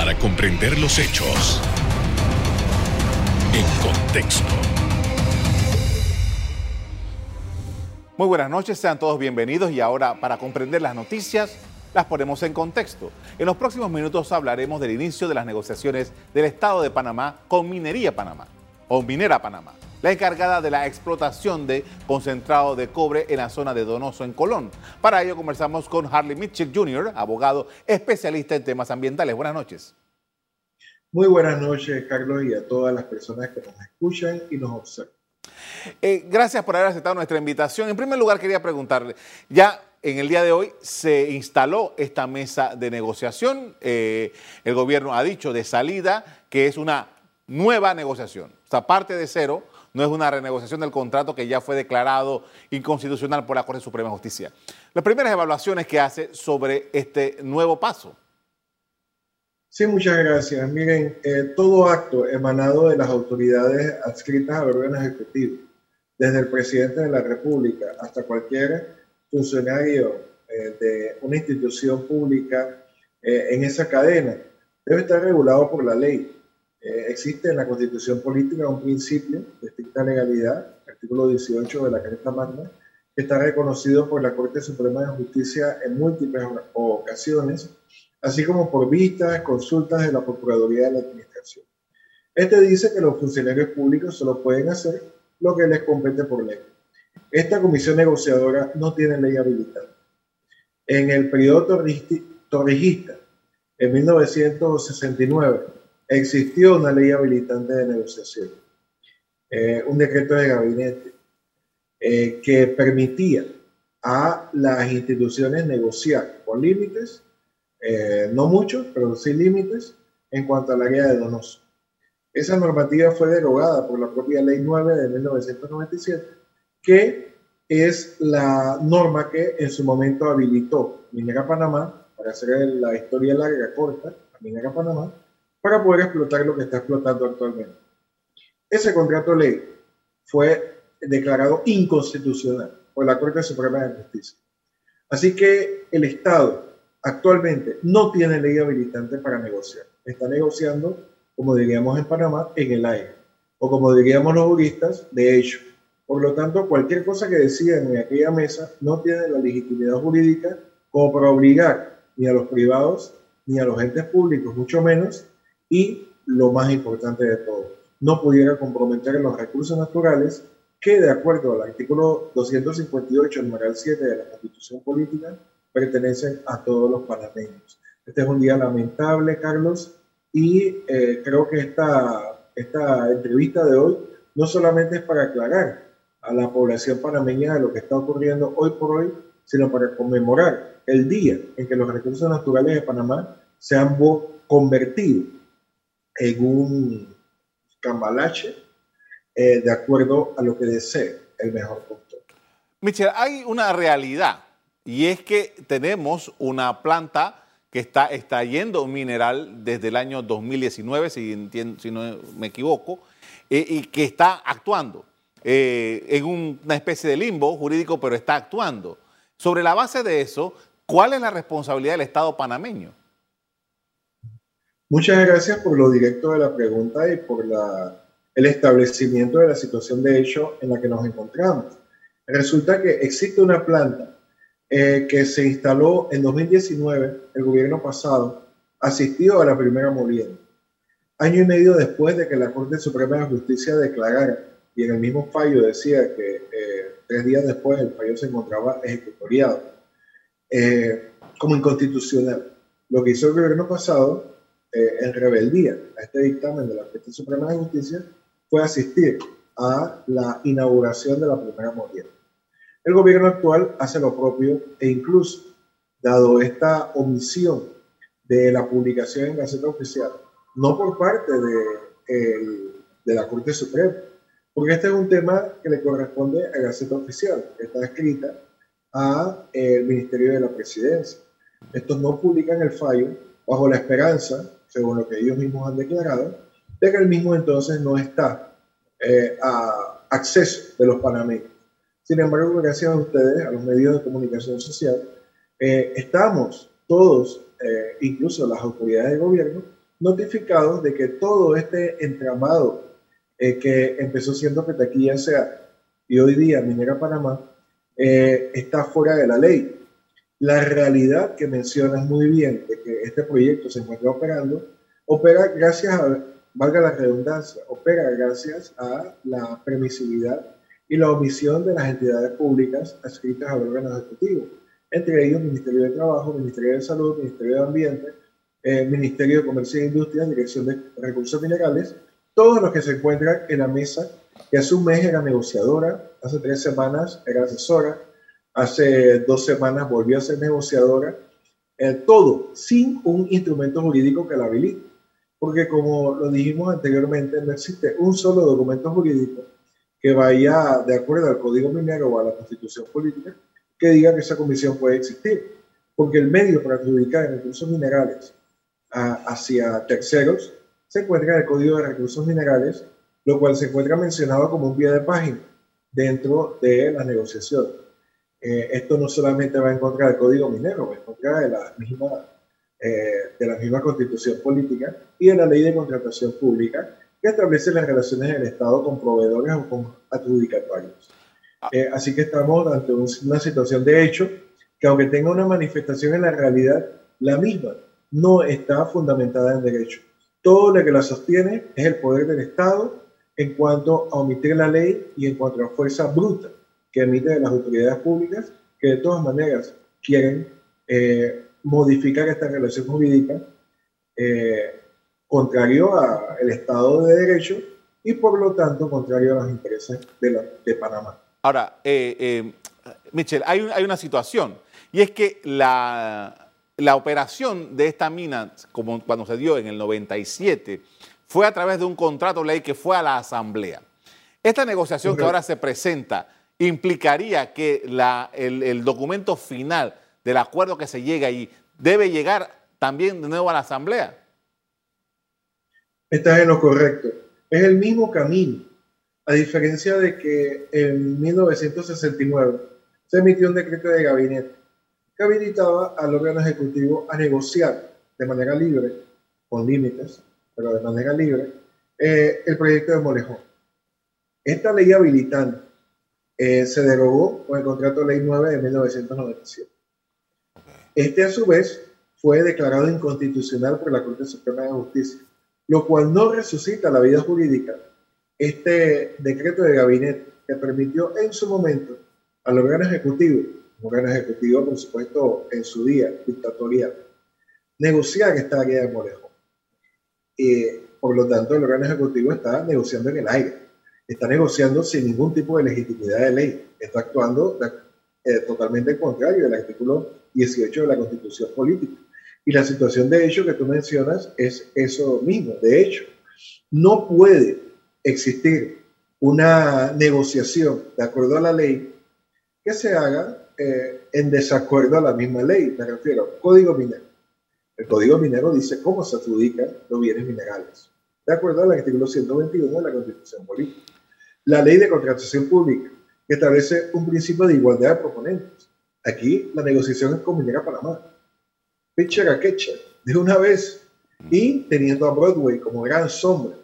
para comprender los hechos en contexto. Muy buenas noches, sean todos bienvenidos y ahora para comprender las noticias las ponemos en contexto. En los próximos minutos hablaremos del inicio de las negociaciones del Estado de Panamá con Minería Panamá o Minera Panamá, la encargada de la explotación de concentrado de cobre en la zona de Donoso en Colón. Para ello conversamos con Harley Mitchell Jr., abogado especialista en temas ambientales. Buenas noches. Muy buenas noches, Carlos, y a todas las personas que nos escuchan y nos observan. Eh, gracias por haber aceptado nuestra invitación. En primer lugar, quería preguntarle, ya en el día de hoy se instaló esta mesa de negociación. Eh, el gobierno ha dicho de salida que es una nueva negociación. O sea, parte de cero, no es una renegociación del contrato que ya fue declarado inconstitucional por la Corte Suprema de Justicia. Las primeras evaluaciones que hace sobre este nuevo paso. Sí, muchas gracias. Miren, eh, todo acto emanado de las autoridades adscritas al órgano ejecutivo, desde el presidente de la República hasta cualquier funcionario eh, de una institución pública eh, en esa cadena, debe estar regulado por la ley. Existe en la Constitución Política un principio de estricta legalidad, artículo 18 de la Carta Magna, que está reconocido por la Corte Suprema de Justicia en múltiples ocasiones así como por vistas, consultas de la Procuraduría de la Administración. Este dice que los funcionarios públicos solo pueden hacer lo que les compete por ley. Esta comisión negociadora no tiene ley habilitada. En el periodo torrijista, en 1969, existió una ley habilitante de negociación, eh, un decreto de gabinete eh, que permitía a las instituciones negociar con límites eh, no mucho, pero sin límites, en cuanto a la guía de Donoso. Esa normativa fue derogada por la propia Ley 9 de 1997, que es la norma que en su momento habilitó Minera Panamá, para hacer la historia larga, corta, Minera Panamá, para poder explotar lo que está explotando actualmente. Ese contrato ley fue declarado inconstitucional por la Corte Suprema de Justicia. Así que el Estado actualmente no tiene ley habilitante para negociar. Está negociando, como diríamos en Panamá, en el aire. O como diríamos los juristas, de hecho. Por lo tanto, cualquier cosa que decidan en aquella mesa no tiene la legitimidad jurídica como para obligar ni a los privados ni a los entes públicos, mucho menos, y lo más importante de todo, no pudiera comprometer los recursos naturales que, de acuerdo al artículo 258, numeral 7 de la Constitución Política, pertenecen a todos los panameños. Este es un día lamentable, Carlos, y eh, creo que esta, esta entrevista de hoy no solamente es para aclarar a la población panameña de lo que está ocurriendo hoy por hoy, sino para conmemorar el día en que los recursos naturales de Panamá se han convertido en un cambalache eh, de acuerdo a lo que desee el mejor postor. Michelle, hay una realidad y es que tenemos una planta que está extrayendo mineral desde el año 2019, si, si no me equivoco, eh, y que está actuando eh, en una especie de limbo jurídico, pero está actuando. Sobre la base de eso, ¿cuál es la responsabilidad del Estado panameño? Muchas gracias por lo directo de la pregunta y por el establecimiento de la situación de hecho en la que nos encontramos. Resulta que existe una planta eh, que se instaló en 2019, el gobierno pasado, asistió a la primera molienda. Año y medio después de que la Corte Suprema de Justicia declarara, y en el mismo fallo decía que eh, tres días después el fallo se encontraba ejecutoriado, eh, como inconstitucional. Lo que hizo el gobierno pasado, en rebeldía a este dictamen de la Corte Suprema de Justicia, fue asistir a la inauguración de la primera molienda. El gobierno actual hace lo propio e incluso, dado esta omisión de la publicación en Gaceta Oficial, no por parte de, de la Corte Suprema, porque este es un tema que le corresponde a Gaceta Oficial, que está escrita al Ministerio de la Presidencia. Estos no publican el fallo bajo la esperanza, según lo que ellos mismos han declarado, de que el mismo entonces no está eh, a acceso de los panameños. Sin embargo, gracias a ustedes, a los medios de comunicación social, eh, estamos todos, eh, incluso las autoridades de gobierno, notificados de que todo este entramado eh, que empezó siendo Petaquilla sea y hoy día Minera Panamá eh, está fuera de la ley. La realidad que mencionas muy bien de que este proyecto se encuentra operando, opera gracias a, valga la redundancia, opera gracias a la permisividad y la omisión de las entidades públicas adscritas al órgano ejecutivo, entre ellos Ministerio de Trabajo, Ministerio de Salud, Ministerio de Ambiente, eh, Ministerio de Comercio e Industria, Dirección de Recursos Minerales, todos los que se encuentran en la mesa, que hace un mes era negociadora, hace tres semanas era asesora, hace dos semanas volvió a ser negociadora, eh, todo sin un instrumento jurídico que la habilite. Porque como lo dijimos anteriormente, no existe un solo documento jurídico que vaya de acuerdo al Código Minero o a la Constitución Política que diga que esa comisión puede existir. Porque el medio para adjudicar recursos minerales hacia terceros se encuentra en el Código de Recursos Minerales, lo cual se encuentra mencionado como un pie de página dentro de la negociación. Eh, esto no solamente va en contra del Código Minero, va en contra de la misma, eh, de la misma Constitución Política y de la Ley de Contratación Pública que establece las relaciones del Estado con proveedores o con adjudicatarios. Ah. Eh, así que estamos ante una situación de hecho que aunque tenga una manifestación en la realidad, la misma no está fundamentada en derecho. Todo lo que la sostiene es el poder del Estado en cuanto a omitir la ley y en cuanto a fuerza bruta que emite de las autoridades públicas, que de todas maneras quieren eh, modificar esta relación jurídica eh, contrario al Estado de Derecho y por lo tanto contrario a los intereses de, de Panamá. Ahora, eh, Michelle, hay, hay una situación y es que la, la operación de esta mina, como cuando se dio en el 97, fue a través de un contrato ley que fue a la Asamblea. Esta negociación que ahora se presenta implicaría que el, documento final del acuerdo que se llega y debe llegar también de nuevo a la Asamblea. Estás en lo correcto. Es el mismo camino, a diferencia de que en 1969 se emitió un decreto de gabinete que habilitaba al órgano ejecutivo a negociar de manera libre, con límites, pero de manera libre, eh, el proyecto de Molejón. Esta ley habilitante eh, se derogó con el contrato ley 9 de 1997. Este, a su vez, fue declarado inconstitucional por la Corte Suprema de Justicia, lo cual no resucita la vida jurídica. Este decreto de gabinete que permitió en su momento al órgano ejecutivo un órgano ejecutivo, por supuesto, en su día, dictatorial, negociar esta área de Molejo. Y, por lo tanto, el órgano ejecutivo está negociando en el aire, está negociando sin ningún tipo de legitimidad de ley, está actuando eh, totalmente contrario del artículo 18 de la Constitución Política. Y la situación de hecho que tú mencionas es eso mismo. De hecho, no puede existir una negociación de acuerdo a la ley que se haga eh, en desacuerdo a la misma ley, me refiero al Código Minero. El Código Minero dice cómo se adjudican los bienes minerales, de acuerdo al artículo 121 de la Constitución Política. La ley de contratación pública, que establece un principio de igualdad de proponentes. Aquí la negociación es con Minera Panamá. Pitcher a Ketcher, de una vez, y teniendo a Broadway como gran sombra,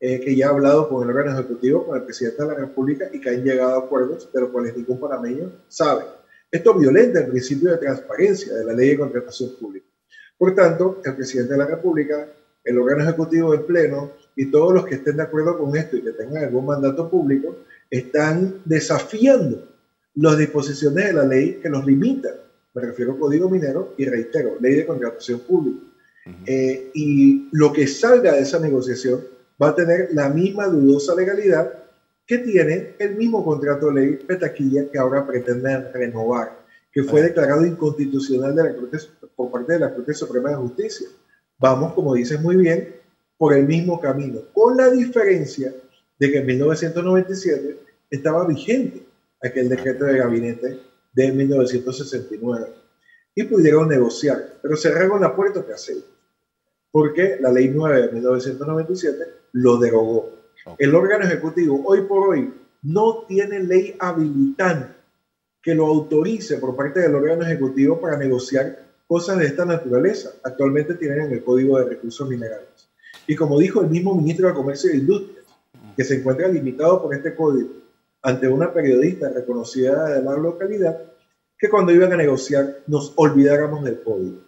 eh, que ya ha hablado con el órgano ejecutivo, con el presidente de la República y que han llegado a acuerdos de los cuales ningún panameño sabe. Esto violenta el principio de transparencia de la ley de contratación pública. Por tanto, el presidente de la República, el órgano ejecutivo del Pleno y todos los que estén de acuerdo con esto y que tengan algún mandato público, están desafiando las disposiciones de la ley que los limitan. Me refiero al Código Minero y reitero, ley de contratación pública. Eh, y lo que salga de esa negociación va a tener la misma dudosa legalidad que tiene el mismo contrato de ley Petaquilla que ahora pretenden renovar, que fue declarado inconstitucional de la por parte de la Corte Suprema de Justicia. Vamos, como dices muy bien, por el mismo camino, con la diferencia de que en 1997 estaba vigente aquel decreto de gabinete de 1969 y pudieron negociar, pero cerraron la puerta que hace porque la ley 9 de 1997 lo derogó el órgano ejecutivo hoy por hoy no tiene ley habilitante que lo autorice por parte del órgano ejecutivo para negociar cosas de esta naturaleza. Actualmente tienen en el Código de Recursos Minerales. Y como dijo el mismo ministro de Comercio e Industria, que se encuentra limitado por este código ante una periodista reconocida de la localidad, que cuando iban a negociar nos olvidáramos del código,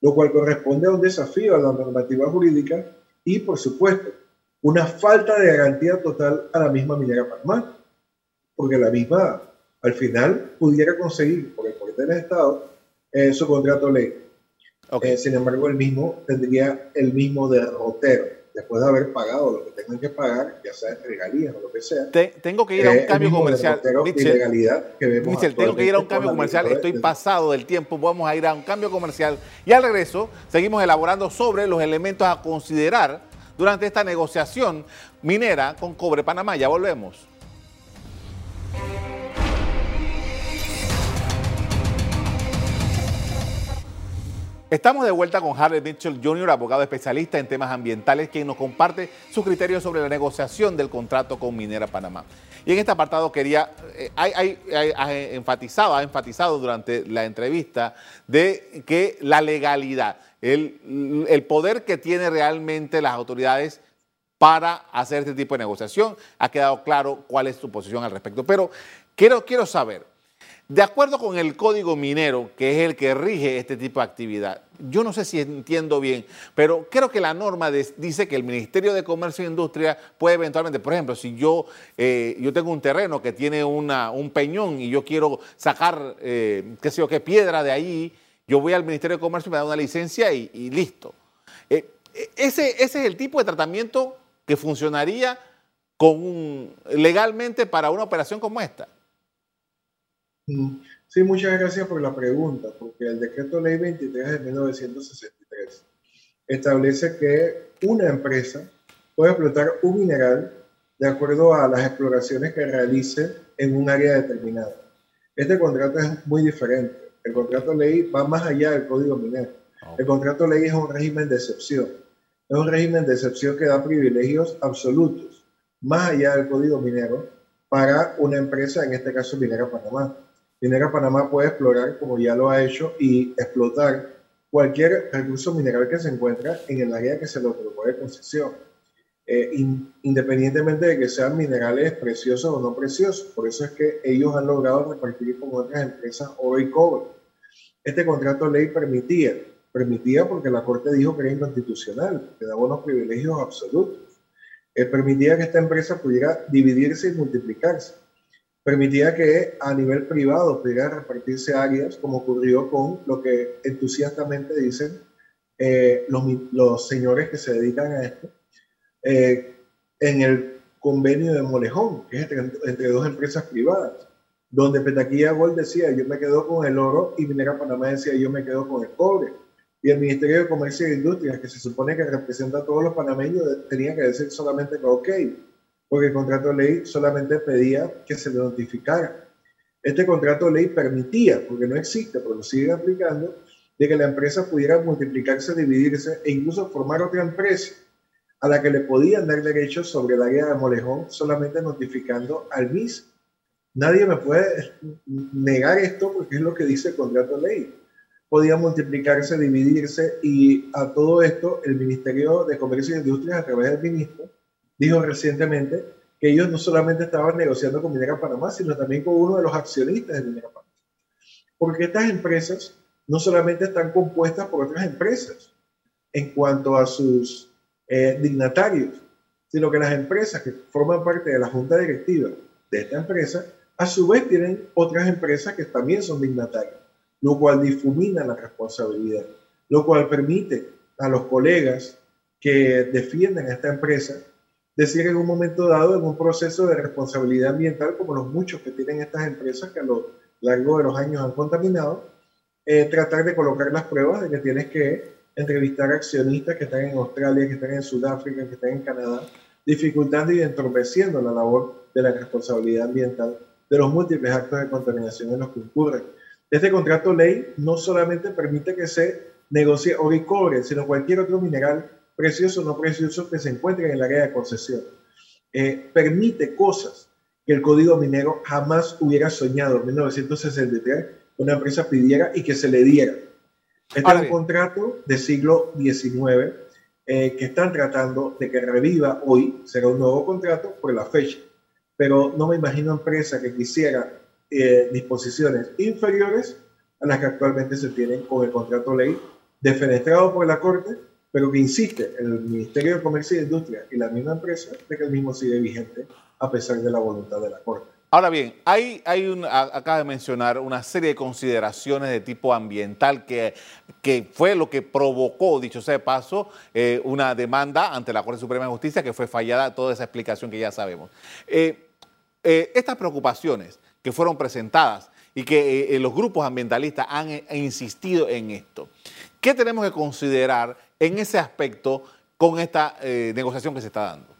lo cual corresponde a un desafío a la normativa jurídica y, por supuesto, una falta de garantía total a la misma minera Panamá, porque la misma al final pudiera conseguir por el poder del Estado eh, su contrato ley. Eh, sin embargo, el mismo tendría el mismo derrotero después de haber pagado lo que tengan que pagar, ya sea regalías o lo que sea. tengo que ir a un eh, cambio comercial. Michel, tengo que ir a un cambio comercial. Estoy pasado del tiempo. Vamos a ir a un cambio comercial. Y al regreso, seguimos elaborando sobre los elementos a considerar durante esta negociación minera con Cobre Panamá. Ya volvemos. Estamos de vuelta con Harley Mitchell Jr., abogado especialista en temas ambientales, quien nos comparte sus criterios sobre la negociación del contrato con Minera Panamá. Y en este apartado quería, eh, ha enfatizado, ha enfatizado durante la entrevista de que la legalidad, el, poder que tiene realmente las autoridades para hacer este tipo de negociación, ha quedado claro cuál es su posición al respecto. Pero quiero, quiero saber, de acuerdo con el código minero, que es el que rige este tipo de actividad, yo no sé si entiendo bien, pero creo que la norma dice que el Ministerio de Comercio e Industria puede eventualmente, por ejemplo, si yo, eh, yo tengo un terreno que tiene una, un peñón y yo quiero sacar, eh, qué sé yo, qué piedra de ahí, yo voy al Ministerio de Comercio y me da una licencia y, listo. Eh, ese, ese es el tipo de tratamiento que funcionaría con legalmente para una operación como esta. Sí, muchas gracias por la pregunta, porque el decreto ley 23 de 1963 establece que una empresa puede explotar un mineral de acuerdo a las exploraciones que realice en un área determinada. Este contrato es muy diferente. El contrato ley va más allá del código minero. El contrato ley es un régimen de excepción. Es un régimen de excepción que da privilegios absolutos, más allá del código minero, para una empresa, en este caso Minera Panamá. Minera Panamá puede explorar, como ya lo ha hecho, y explotar cualquier recurso mineral que se encuentra en el área que se le otorgó de concesión, eh, independientemente de que sean minerales preciosos o no preciosos. Por eso es que ellos han logrado repartir con otras empresas oro y cobre. Este contrato ley permitía, permitía porque la Corte dijo que era inconstitucional, que daba unos privilegios absolutos. Eh, permitía que esta empresa pudiera dividirse y multiplicarse permitía que a nivel privado pudiera repartirse áreas, como ocurrió con lo que entusiastamente dicen eh, los, señores que se dedican a esto, eh, en el convenio de Molejón, que es entre, dos empresas privadas, donde Petaquilla Gold decía yo me quedo con el oro y Minera Panamá decía yo me quedo con el cobre. Y el Ministerio de Comercio e Industria, que se supone que representa a todos los panameños, tenía que decir solamente que ok, porque el contrato de ley solamente pedía que se le notificara. Este contrato de ley permitía, porque no existe, pero lo sigue aplicando, de que la empresa pudiera multiplicarse, dividirse e incluso formar otra empresa a la que le podían dar derechos sobre la área de Molejón solamente notificando al mismo. Nadie me puede negar esto porque es lo que dice el contrato de ley. Podía multiplicarse, dividirse y a todo esto el Ministerio de Comercio e Industria a través del ministro dijo recientemente que ellos no solamente estaban negociando con Minera Panamá, sino también con uno de los accionistas de Minera Panamá. Porque estas empresas no solamente están compuestas por otras empresas en cuanto a sus eh, dignatarios, sino que las empresas que forman parte de la junta directiva de esta empresa, a su vez tienen otras empresas que también son dignatarias, lo cual difumina la responsabilidad, lo cual permite a los colegas que defienden a esta empresa decir en un momento dado, en un proceso de responsabilidad ambiental, como los muchos que tienen estas empresas que a lo largo de los años han contaminado, eh, tratar de colocar las pruebas de que tienes que entrevistar accionistas que están en Australia, que están en Sudáfrica, que están en Canadá, dificultando y entorpeciendo la labor de la responsabilidad ambiental de los múltiples actos de contaminación en los que ocurren. Este contrato ley no solamente permite que se negocie oro y cobre, sino cualquier otro mineral precioso o no precioso que se encuentren en el área de concesión. Eh, permite cosas que el código minero jamás hubiera soñado en 1963 una empresa pidiera y que se le diera. Este es un contrato de siglo XIX eh, que están tratando de que reviva hoy, será un nuevo contrato por la fecha. Pero no me imagino empresa que quisiera eh, disposiciones inferiores a las que actualmente se tienen con el contrato ley defenestrado por la Corte, pero que insiste el Ministerio de Comercio e Industria y la misma empresa de que el mismo sigue vigente a pesar de la voluntad de la Corte. Ahora bien, hay, acaba de mencionar una serie de consideraciones de tipo ambiental que, que fue lo que provocó, dicho sea de paso, eh, una demanda ante la Corte Suprema de Justicia que fue fallada, toda esa explicación que ya sabemos. Eh, eh, estas preocupaciones que fueron presentadas y que los grupos ambientalistas han insistido en esto, ¿qué tenemos que considerar en ese aspecto con esta negociación que se está dando?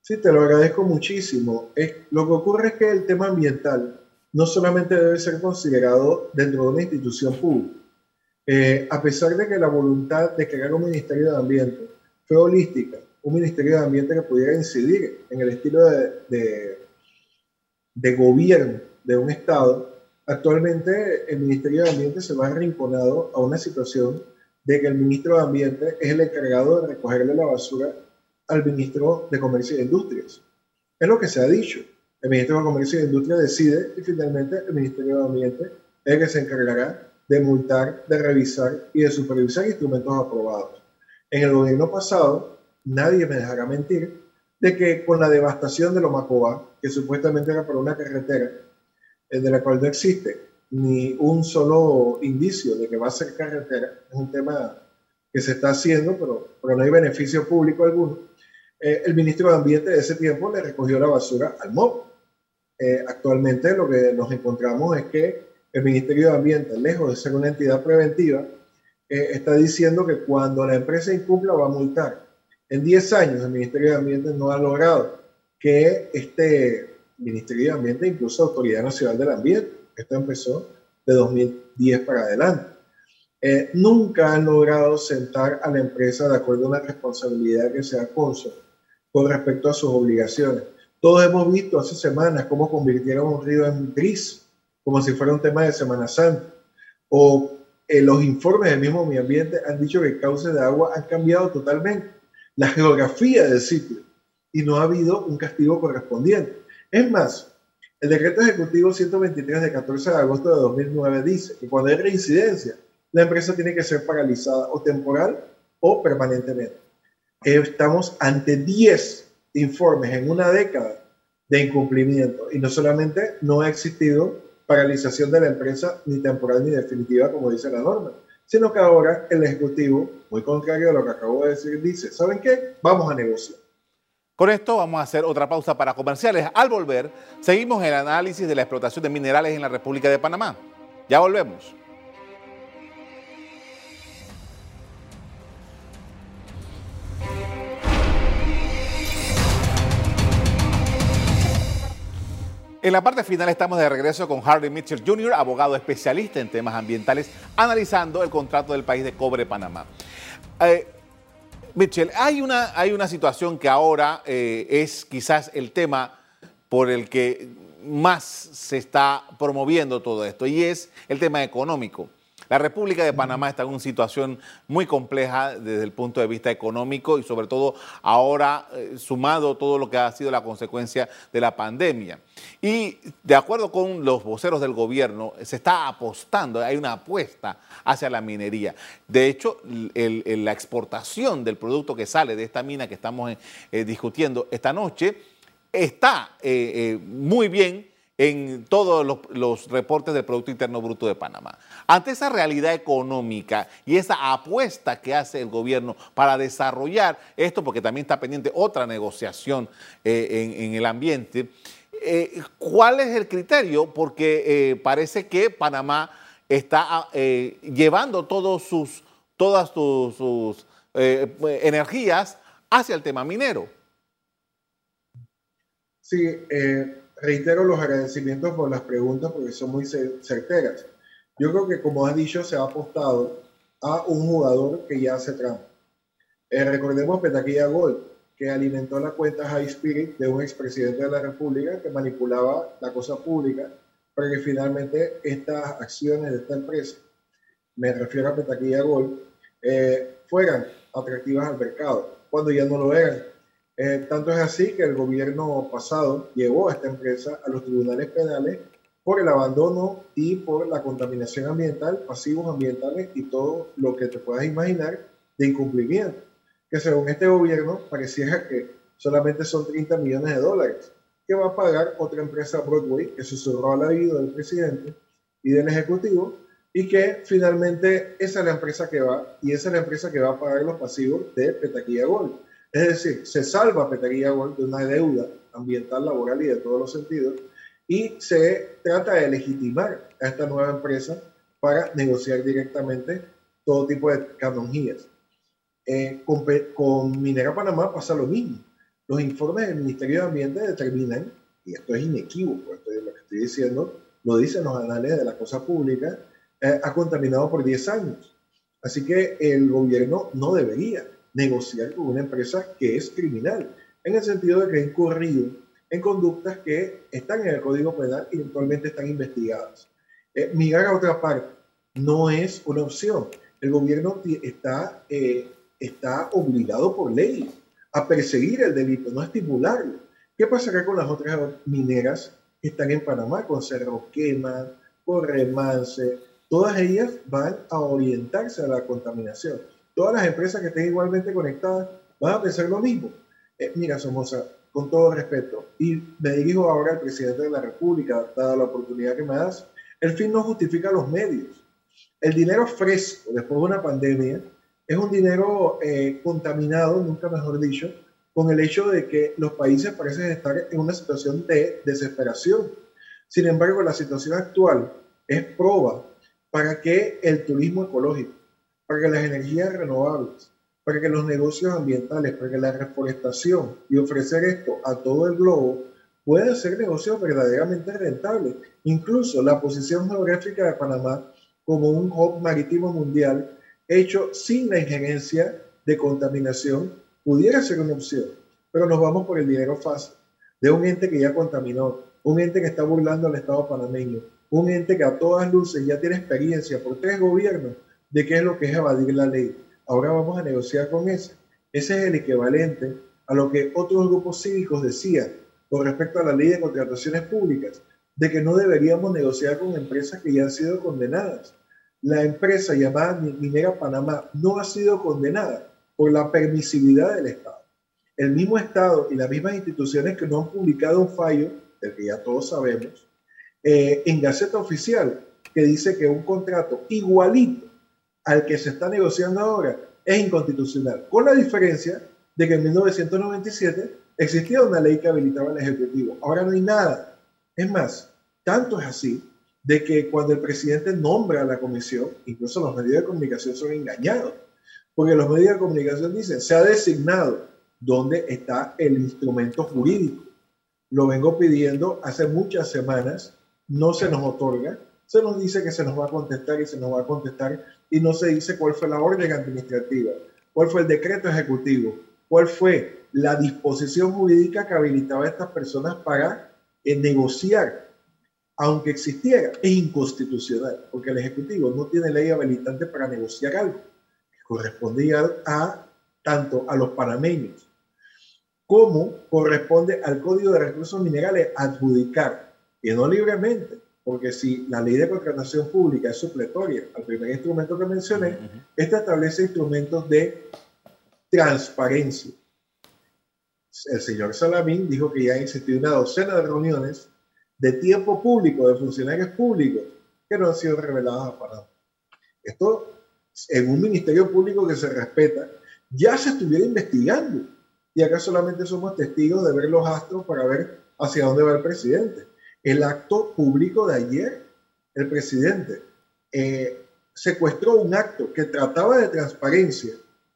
Sí, te lo agradezco muchísimo. lo que ocurre es que el tema ambiental no solamente debe ser considerado dentro de una institución pública. Eh, a pesar de que la voluntad de crear un Ministerio de Ambiente fue holística, un Ministerio de Ambiente que pudiera incidir en el estilo de, de, gobierno de un Estado, actualmente el Ministerio de Ambiente se va arrinconado a una situación de que el ministro de Ambiente es el encargado de recogerle la basura al ministro de Comercio e Industrias. Es lo que se ha dicho. El ministro de Comercio e Industria decide y finalmente el Ministerio de Ambiente es el que se encargará de multar, de revisar y de supervisar instrumentos aprobados. En el gobierno pasado, nadie me dejará mentir de que con la devastación de Lomacoa, que supuestamente era para una carretera eh, de la cual no existe ni un solo indicio de que va a ser carretera, es un tema que se está haciendo, pero, pero no hay beneficio público alguno, eh, el ministro de Ambiente de ese tiempo le recogió la basura al MOB. Eh, actualmente lo que nos encontramos es que el Ministerio de Ambiente, lejos de ser una entidad preventiva, eh, está diciendo que cuando la empresa incumpla va a multar. En 10 años el Ministerio de Ambiente no ha logrado que este Ministerio de Ambiente, incluso Autoridad Nacional del Ambiente, esto empezó de 2010 para adelante, nunca han logrado sentar a la empresa de acuerdo a una responsabilidad que sea consona con respecto a sus obligaciones. Todos hemos visto hace semanas cómo convirtieron un río en gris, como si fuera un tema de Semana Santa. O eh, los informes del mismo medio ambiente han dicho que cauces de agua han cambiado totalmente. La geografía del sitio. Y no ha habido un castigo correspondiente. Es más, el decreto ejecutivo 123 de 14 de agosto de 2009 dice que cuando hay reincidencia, la empresa tiene que ser paralizada o temporal o permanentemente estamos ante 10 informes en una década de incumplimiento y no solamente no ha existido paralización de la empresa ni temporal ni definitiva como dice la norma, sino que ahora el Ejecutivo, muy contrario a lo que acabo de decir, dice, ¿saben qué? Vamos a negociar. Con esto vamos a hacer otra pausa para comerciales. Al volver, seguimos el análisis de la explotación de minerales en la República de Panamá. Ya volvemos. En la parte final estamos de regreso con Harvey Mitchell Jr., abogado especialista en temas ambientales, analizando el contrato del país de Cobre Panamá. Eh, Mitchell, hay una, hay una situación que ahora eh, es quizás el tema por el que más se está promoviendo todo esto, y es el tema económico. La República de Panamá está en una situación muy compleja desde el punto de vista económico y sobre todo ahora eh, sumado todo lo que ha sido la consecuencia de la pandemia. Y de acuerdo con los voceros del gobierno, se está apostando, hay una apuesta hacia la minería. De hecho, la exportación del producto que sale de esta mina que estamos eh, discutiendo esta noche está eh, muy bien en todos los, reportes del Producto Interno Bruto de Panamá. Ante esa realidad económica y esa apuesta que hace el gobierno para desarrollar esto, porque también está pendiente otra negociación eh, en, el ambiente, eh, ¿cuál es el criterio? Porque eh, parece que Panamá está llevando todos sus, todas sus energías hacia el tema minero. Sí, reitero los agradecimientos por las preguntas porque son muy certeras. Yo creo que, como has dicho, se ha apostado a un jugador que ya hace trampa. Eh, recordemos Petaquilla Gold, que alimentó la cuenta High Spirit de un expresidente de la República que manipulaba la cosa pública para que finalmente estas acciones de esta empresa, me refiero a Petaquilla Gold, eh, fueran atractivas al mercado, cuando ya no lo eran. Eh, tanto es así que el gobierno pasado llevó a esta empresa a los tribunales penales por el abandono y por la contaminación ambiental, pasivos ambientales y todo lo que te puedas imaginar de incumplimiento, que según este gobierno pareciera que solamente son 30 millones de dólares, que va a pagar otra empresa Broadway, que susurró al oído del presidente y del ejecutivo, y que finalmente esa es la empresa que va, y esa es la empresa que va a pagar los pasivos de Petaquilla Gold. Es decir, se salva Gold de una deuda ambiental, laboral y de todos los sentidos, y se trata de legitimar a esta nueva empresa para negociar directamente todo tipo de canonjías. Eh, con, Minera Panamá pasa lo mismo. Los informes del Ministerio de Ambiente determinan, y esto es inequívoco, esto es lo que estoy diciendo, lo dicen los anales de la cosa pública, eh, ha contaminado por 10 años. Así que el gobierno no debería negociar con una empresa que es criminal, en el sentido de que ha incurrido en conductas que están en el Código Penal y actualmente están investigadas. Eh, mirar a otra parte no es una opción. El gobierno está, eh, está obligado por ley a perseguir el delito, no a estimularlo. ¿Qué pasará con las otras mineras que están en Panamá, con Cerro Quema, con Remance? Todas ellas van a orientarse a la contaminación. Todas las empresas que estén igualmente conectadas van a pensar lo mismo. Eh, mira, Somoza, con todo respeto, y me dirijo ahora al presidente de la República, dada la oportunidad que me das, el fin no justifica los medios. El dinero fresco después de una pandemia es un dinero eh, contaminado, nunca mejor dicho, con el hecho de que los países parecen estar en una situación de desesperación. Sin embargo, la situación actual es prueba para que el turismo ecológico, para que las energías renovables, para que los negocios ambientales, para que la reforestación y ofrecer esto a todo el globo puedan ser negocios verdaderamente rentables. Incluso la posición geográfica de Panamá como un hub marítimo mundial hecho sin la injerencia de contaminación pudiera ser una opción, pero nos vamos por el dinero fácil de un ente que ya contaminó, un ente que está burlando al Estado panameño, un ente que a todas luces ya tiene experiencia por tres gobiernos de qué es lo que es evadir la ley ahora vamos a negociar con ese. Ese es el equivalente a lo que otros grupos cívicos decían con respecto a la ley de contrataciones públicas, de que no deberíamos negociar con empresas que ya han sido condenadas. La empresa llamada Minera Panamá no ha sido condenada por la permisividad del Estado. El mismo Estado y las mismas instituciones que no han publicado un fallo, del que ya todos sabemos, eh, en Gaceta Oficial, que dice que un contrato igualito al que se está negociando ahora es inconstitucional, con la diferencia de que en 1997 existía una ley que habilitaba al Ejecutivo. Ahora no hay nada. Es más, tanto es así de que cuando el presidente nombra a la comisión, incluso los medios de comunicación son engañados, porque los medios de comunicación dicen, se ha designado dónde está el instrumento jurídico. Lo vengo pidiendo hace muchas semanas, no se nos otorga, se nos dice que se nos va a contestar y se nos va a contestar y no se dice cuál fue la orden administrativa, cuál fue el decreto ejecutivo, cuál fue la disposición jurídica que habilitaba a estas personas para eh, negociar, aunque existiera, es inconstitucional, porque el Ejecutivo no tiene ley habilitante para negociar algo. Que correspondía a tanto a los panameños como corresponde al Código de Recursos Minerales adjudicar, y no libremente, porque si la ley de contratación pública es supletoria al primer instrumento que mencioné, esta establece instrumentos de transparencia. El señor Salamín dijo que ya ha existido una docena de reuniones de tiempo público de funcionarios públicos que no han sido reveladas a Panamá. Esto, en un ministerio público que se respeta, ya se estuviera investigando. Y acá solamente somos testigos de ver los astros para ver hacia dónde va el presidente el acto público de ayer, el presidente eh, secuestró un acto que trataba de transparencia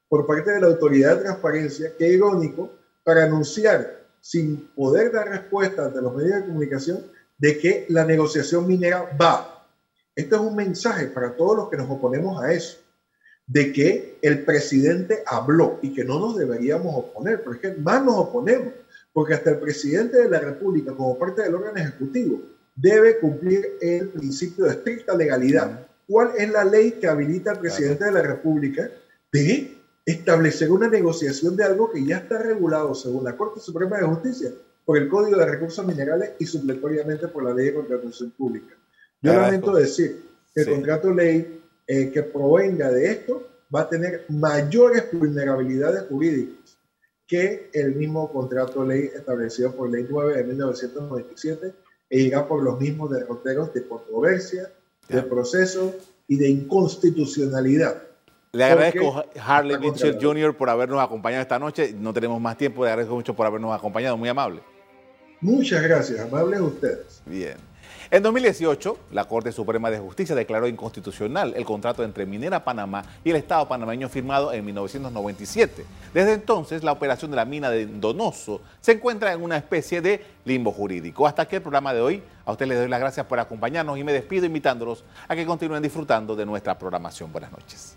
por parte de la autoridad de transparencia, qué irónico, para anunciar sin poder dar respuesta ante los medios de comunicación de que la negociación minera va. Esto es un mensaje para todos los que nos oponemos a eso, de que el presidente habló y que no nos deberíamos oponer, porque más nos oponemos porque hasta el presidente de la República, como parte del órgano ejecutivo, debe cumplir el principio de estricta legalidad. ¿Cuál es la ley que habilita al presidente de la República de establecer una negociación de algo que ya está regulado según la Corte Suprema de Justicia por el Código de Recursos Minerales y supletoriamente por la Ley de Contratación Pública. Yo lamento decir que el contrato ley eh, que provenga de esto va a tener mayores vulnerabilidades jurídicas que el mismo contrato ley establecido por Ley 9 de 1997 e irá por los mismos derroteros de controversia, de proceso y de inconstitucionalidad. Le agradezco Harley Mitchell Jr. por habernos acompañado esta noche. No tenemos más tiempo. Le agradezco mucho por habernos acompañado. Muy amable. Muchas gracias. Amables ustedes. Bien. En 2018, la Corte Suprema de Justicia declaró inconstitucional el contrato entre Minera Panamá y el Estado panameño firmado en 1997. Desde entonces, la operación de la mina de Donoso se encuentra en una especie de limbo jurídico. Hasta aquí el programa de hoy. A ustedes les doy las gracias por acompañarnos y me despido invitándolos a que continúen disfrutando de nuestra programación. Buenas noches.